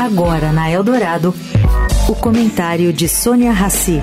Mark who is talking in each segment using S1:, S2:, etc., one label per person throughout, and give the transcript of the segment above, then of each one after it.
S1: Agora na Eldorado, o comentário de Sônia Rassi.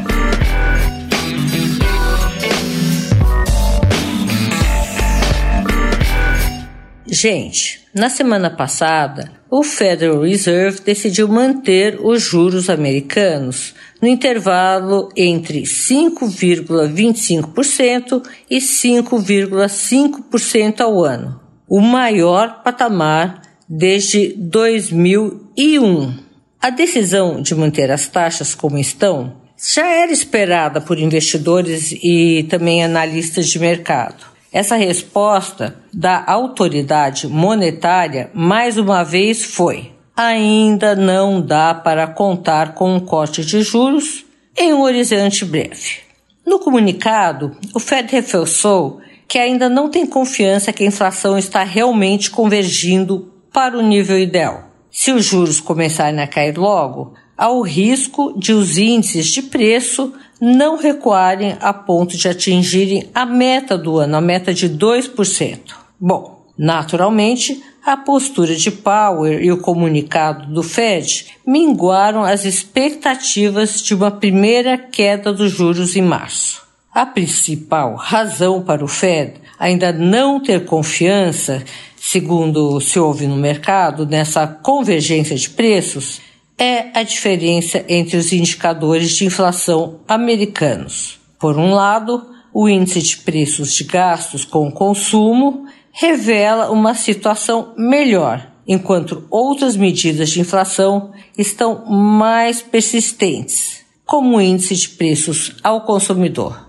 S2: Gente, na semana passada, o Federal Reserve decidiu manter os juros americanos no intervalo entre 5,25% e 5,5% ao ano, o maior patamar desde 2001. A decisão de manter as taxas como estão já era esperada por investidores e também analistas de mercado. Essa resposta da autoridade monetária, mais uma vez, foi: ainda não dá para contar com um corte de juros em um horizonte breve. No comunicado, o Fed reforçou que ainda não tem confiança que a inflação está realmente convergindo para o nível ideal. Se os juros começarem a cair logo, há o risco de os índices de preço não recuarem a ponto de atingirem a meta do ano, a meta de 2%. Bom, naturalmente, a postura de Powell e o comunicado do Fed minguaram as expectativas de uma primeira queda dos juros em março. A principal razão para o Fed ainda não ter confiança segundo se ouve no mercado, nessa convergência de preços, é a diferença entre os indicadores de inflação americanos. Por um lado, o índice de preços de gastos com consumo revela uma situação melhor, enquanto outras medidas de inflação estão mais persistentes, como o índice de preços ao consumidor.